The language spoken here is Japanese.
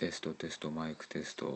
テストテストマイクテスト